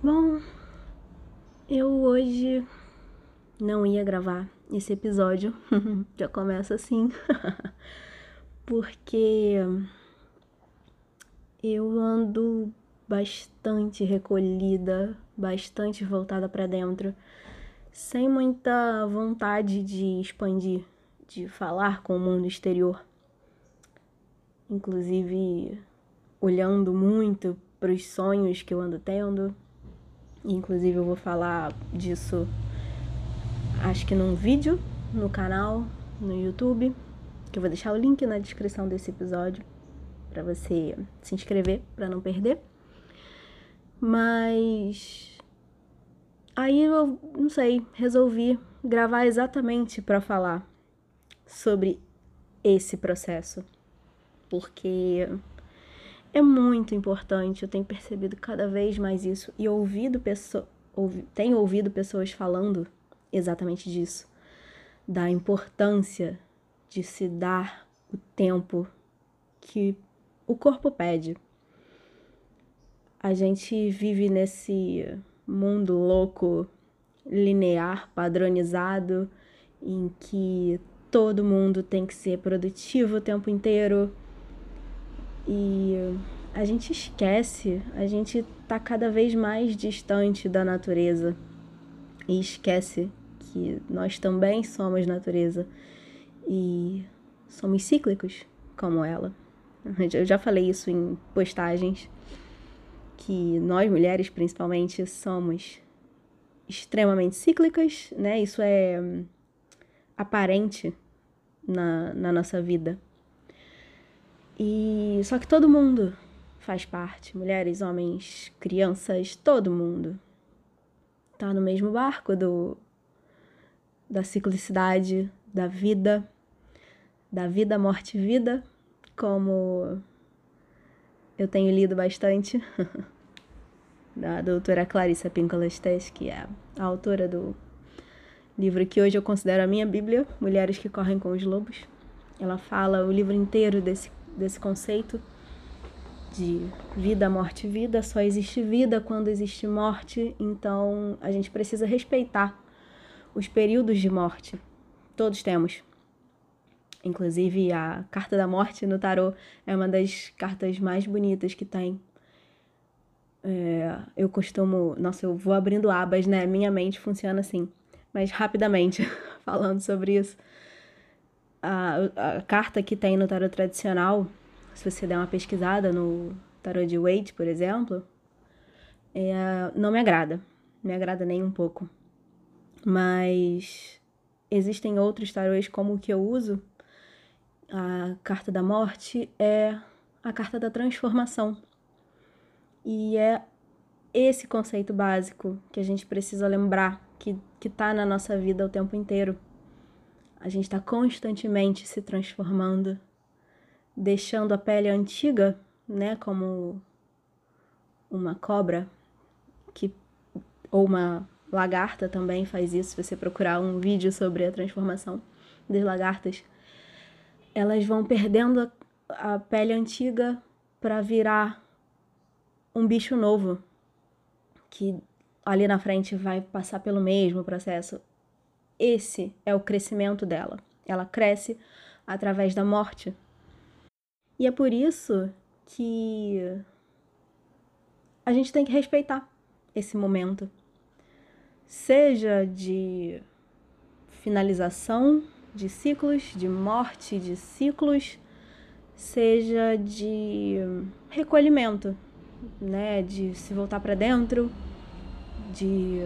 Bom, eu hoje não ia gravar esse episódio, já começa assim, porque eu ando bastante recolhida, bastante voltada para dentro, sem muita vontade de expandir, de falar com o mundo exterior. Inclusive, olhando muito para os sonhos que eu ando tendo. Inclusive, eu vou falar disso, acho que num vídeo no canal, no YouTube, que eu vou deixar o link na descrição desse episódio para você se inscrever para não perder. Mas aí eu não sei, resolvi gravar exatamente para falar sobre esse processo, porque é muito importante, eu tenho percebido cada vez mais isso. E ouvido pessoas, ouvi, tenho ouvido pessoas falando exatamente disso, da importância de se dar o tempo que o corpo pede. A gente vive nesse mundo louco, linear, padronizado, em que todo mundo tem que ser produtivo o tempo inteiro. E a gente esquece, a gente tá cada vez mais distante da natureza e esquece que nós também somos natureza e somos cíclicos como ela. Eu já falei isso em postagens, que nós mulheres principalmente somos extremamente cíclicas, né? Isso é hum, aparente na, na nossa vida. E só que todo mundo faz parte, mulheres, homens, crianças, todo mundo tá no mesmo barco do da ciclicidade da vida, da vida, morte vida, como eu tenho lido bastante, da doutora Clarissa Pinkola que é a autora do livro que hoje eu considero a minha Bíblia, Mulheres que Correm com os Lobos. Ela fala o livro inteiro desse, desse conceito de vida, morte vida. Só existe vida quando existe morte, então a gente precisa respeitar os períodos de morte. Todos temos. Inclusive, a carta da morte no tarô é uma das cartas mais bonitas que tem. É, eu costumo. Nossa, eu vou abrindo abas, né? Minha mente funciona assim. Mas rapidamente, falando sobre isso. A, a carta que tem no tarô tradicional, se você der uma pesquisada no tarô de Waite, por exemplo, é, não me agrada. Me agrada nem um pouco. Mas existem outros tarôs como o que eu uso a carta da morte é a carta da transformação. E é esse conceito básico que a gente precisa lembrar que está na nossa vida o tempo inteiro. A gente está constantemente se transformando, deixando a pele antiga, né, como uma cobra que ou uma lagarta também faz isso. Se você procurar um vídeo sobre a transformação das lagartas, elas vão perdendo a, a pele antiga para virar um bicho novo que ali na frente vai passar pelo mesmo processo. Esse é o crescimento dela. Ela cresce através da morte. E é por isso que a gente tem que respeitar esse momento. Seja de finalização de ciclos, de morte de ciclos, seja de recolhimento, né, de se voltar para dentro, de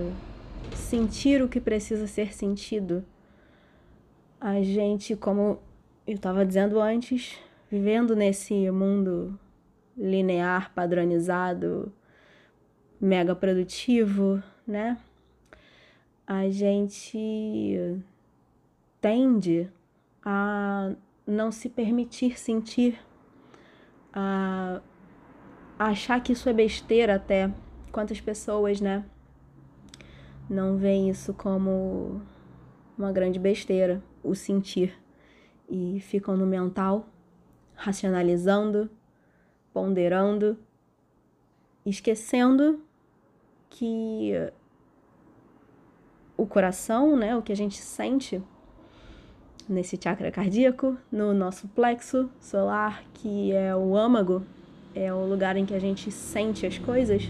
sentir o que precisa ser sentido. A gente, como eu estava dizendo antes, vivendo nesse mundo linear, padronizado, mega produtivo, né? A gente tende a não se permitir sentir, a achar que isso é besteira até. Quantas pessoas, né, não veem isso como uma grande besteira. o sentir e ficam no mental, racionalizando, ponderando, esquecendo que o coração, né, o que a gente sente nesse chakra cardíaco, no nosso plexo solar, que é o âmago, é o lugar em que a gente sente as coisas.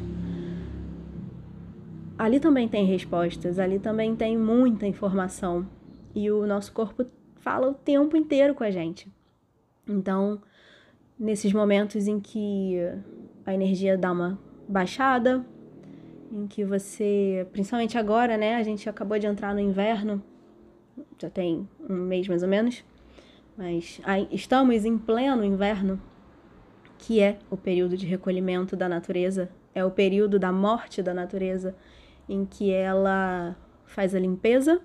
Ali também tem respostas, ali também tem muita informação e o nosso corpo fala o tempo inteiro com a gente. Então, nesses momentos em que a energia dá uma baixada, em que você, principalmente agora, né, a gente acabou de entrar no inverno, já tem um mês mais ou menos, mas estamos em pleno inverno, que é o período de recolhimento da natureza, é o período da morte da natureza, em que ela faz a limpeza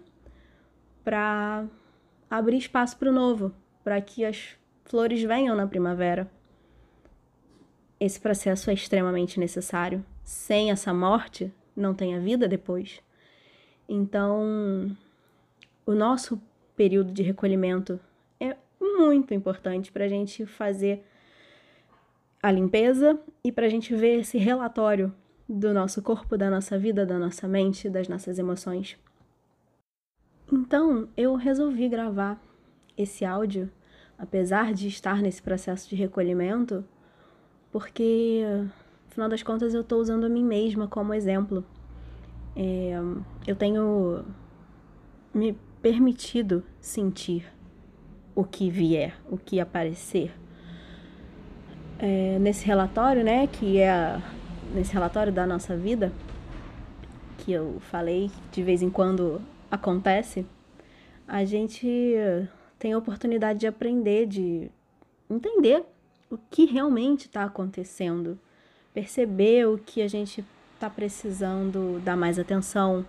para abrir espaço para o novo, para que as flores venham na primavera. Esse processo é extremamente necessário. Sem essa morte, não tem a vida depois. Então, o nosso período de recolhimento é muito importante para a gente fazer a limpeza e para a gente ver esse relatório do nosso corpo, da nossa vida, da nossa mente, das nossas emoções. Então, eu resolvi gravar esse áudio, apesar de estar nesse processo de recolhimento, porque, afinal das contas, eu estou usando a mim mesma como exemplo. É, eu tenho me permitido sentir o que vier, o que aparecer. É, nesse relatório, né, que é nesse relatório da nossa vida, que eu falei de vez em quando acontece, a gente tem a oportunidade de aprender, de entender o que realmente está acontecendo, perceber o que a gente está precisando dar mais atenção,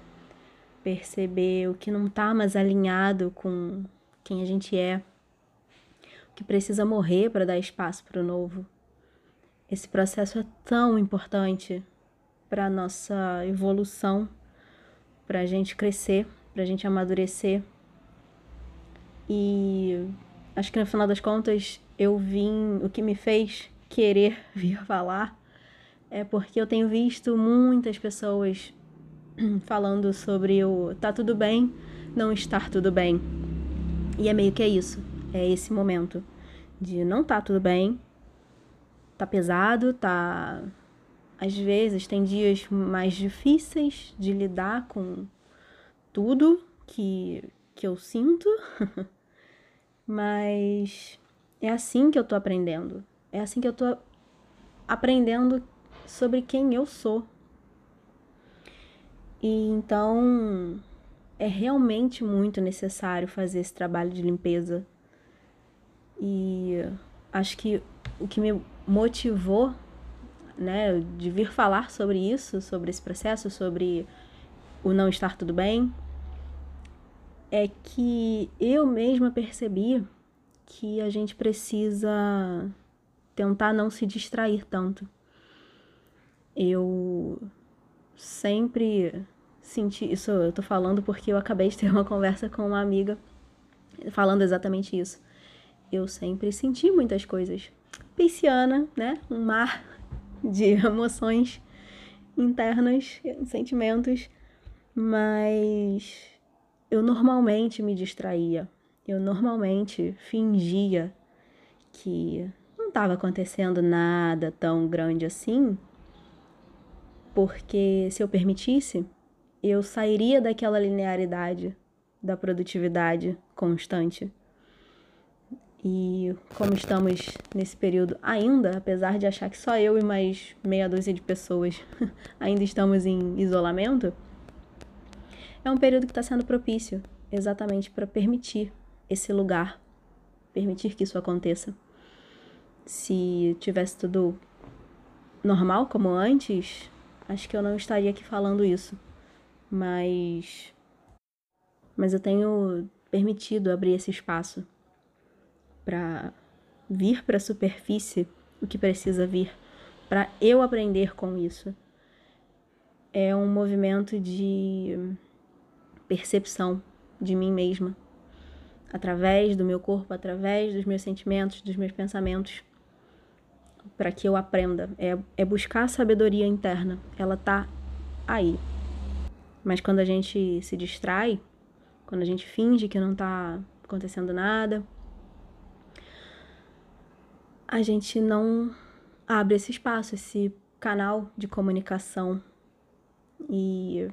perceber o que não está mais alinhado com quem a gente é, o que precisa morrer para dar espaço para o novo. Esse processo é tão importante para a nossa evolução, para a gente crescer pra gente amadurecer. E acho que no final das contas eu vim, o que me fez querer vir falar é porque eu tenho visto muitas pessoas falando sobre o tá tudo bem, não estar tudo bem. E é meio que é isso, é esse momento de não tá tudo bem, tá pesado, tá às vezes tem dias mais difíceis de lidar com tudo que, que eu sinto, mas é assim que eu tô aprendendo. É assim que eu tô aprendendo sobre quem eu sou. E então é realmente muito necessário fazer esse trabalho de limpeza. E acho que o que me motivou, né, de vir falar sobre isso, sobre esse processo, sobre o não estar tudo bem, é que eu mesma percebi que a gente precisa tentar não se distrair tanto. Eu sempre senti isso, eu tô falando porque eu acabei de ter uma conversa com uma amiga falando exatamente isso. Eu sempre senti muitas coisas. Pisciana, né? Um mar de emoções internas, sentimentos mas eu normalmente me distraía, eu normalmente fingia que não estava acontecendo nada tão grande assim, porque se eu permitisse, eu sairia daquela linearidade da produtividade constante. E como estamos nesse período ainda, apesar de achar que só eu e mais meia dúzia de pessoas ainda estamos em isolamento, é um período que está sendo propício exatamente para permitir esse lugar, permitir que isso aconteça. Se tivesse tudo normal como antes, acho que eu não estaria aqui falando isso. Mas mas eu tenho permitido abrir esse espaço para vir para a superfície o que precisa vir, para eu aprender com isso. É um movimento de percepção de mim mesma. através do meu corpo, através dos meus sentimentos, dos meus pensamentos, para que eu aprenda. É, é buscar a sabedoria interna. Ela tá aí. Mas quando a gente se distrai, quando a gente finge que não tá acontecendo nada, a gente não abre esse espaço, esse canal de comunicação e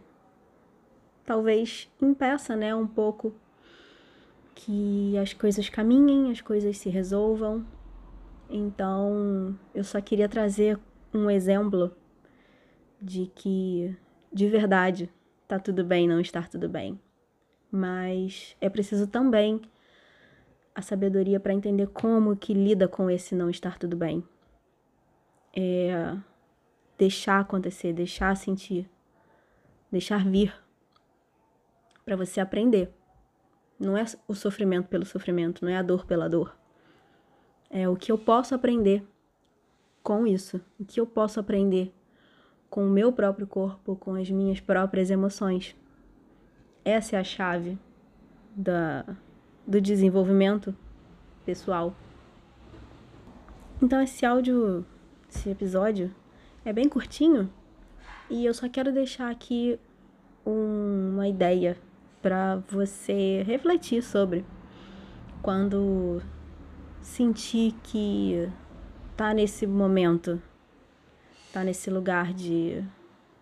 talvez impeça, né, um pouco que as coisas caminhem, as coisas se resolvam. Então, eu só queria trazer um exemplo de que de verdade tá tudo bem não estar tudo bem. Mas é preciso também a sabedoria para entender como que lida com esse não estar tudo bem. É deixar acontecer, deixar sentir, deixar vir para você aprender. Não é o sofrimento pelo sofrimento, não é a dor pela dor. É o que eu posso aprender com isso, o que eu posso aprender com o meu próprio corpo, com as minhas próprias emoções. Essa é a chave da, do desenvolvimento pessoal. Então, esse áudio, esse episódio, é bem curtinho e eu só quero deixar aqui um, uma ideia para você refletir sobre quando sentir que tá nesse momento, tá nesse lugar de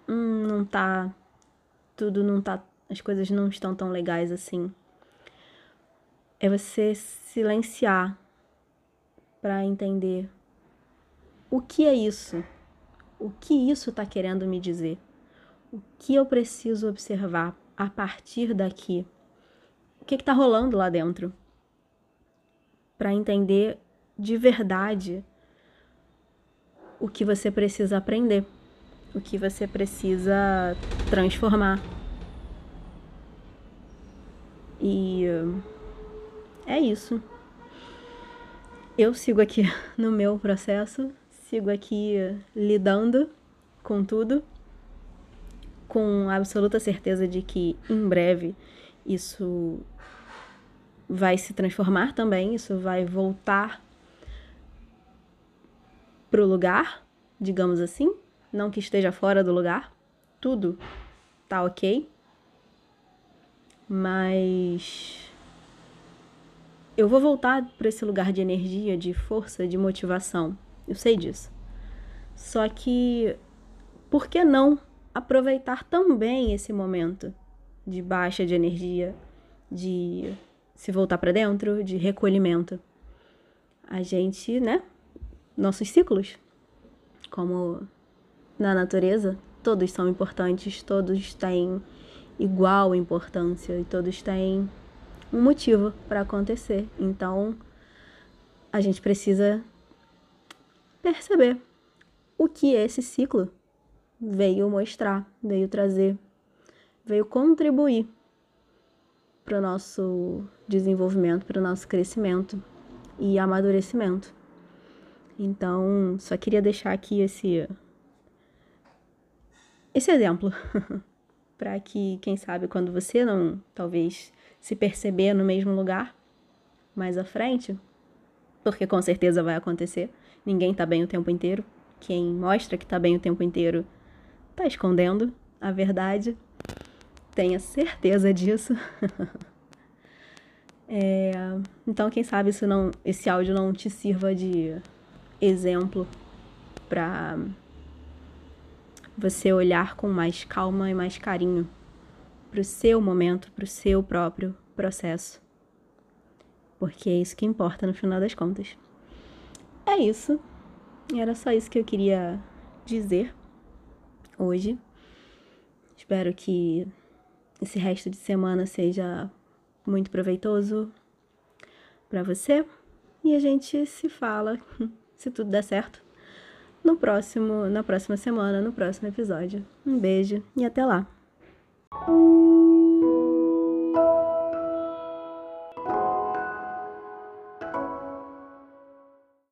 hum, não tá tudo não tá, as coisas não estão tão legais assim. É você silenciar para entender o que é isso? O que isso está querendo me dizer? O que eu preciso observar a partir daqui? O que está rolando lá dentro? Para entender de verdade o que você precisa aprender, o que você precisa transformar. E é isso. Eu sigo aqui no meu processo, sigo aqui lidando com tudo com absoluta certeza de que em breve isso vai se transformar também, isso vai voltar pro lugar, digamos assim, não que esteja fora do lugar, tudo tá ok, mas eu vou voltar para esse lugar de energia, de força, de motivação. Eu sei disso. Só que por que não aproveitar também esse momento de baixa de energia, de se voltar para dentro, de recolhimento. A gente, né? Nossos ciclos, como na natureza, todos são importantes, todos têm igual importância e todos têm um motivo para acontecer. Então, a gente precisa perceber o que esse ciclo veio mostrar, veio trazer, veio contribuir para o nosso desenvolvimento, para o nosso crescimento e amadurecimento. Então, só queria deixar aqui esse esse exemplo para que, quem sabe, quando você não talvez se perceber no mesmo lugar mais à frente, porque com certeza vai acontecer. Ninguém está bem o tempo inteiro. Quem mostra que está bem o tempo inteiro tá escondendo a verdade. Tenha certeza disso. é, então, quem sabe isso não, esse áudio não te sirva de exemplo para você olhar com mais calma e mais carinho para o seu momento, para o seu próprio processo. Porque é isso que importa no final das contas. É isso. Era só isso que eu queria dizer hoje. Espero que esse resto de semana seja muito proveitoso para você e a gente se fala, se tudo der certo, no próximo, na próxima semana, no próximo episódio. Um beijo e até lá.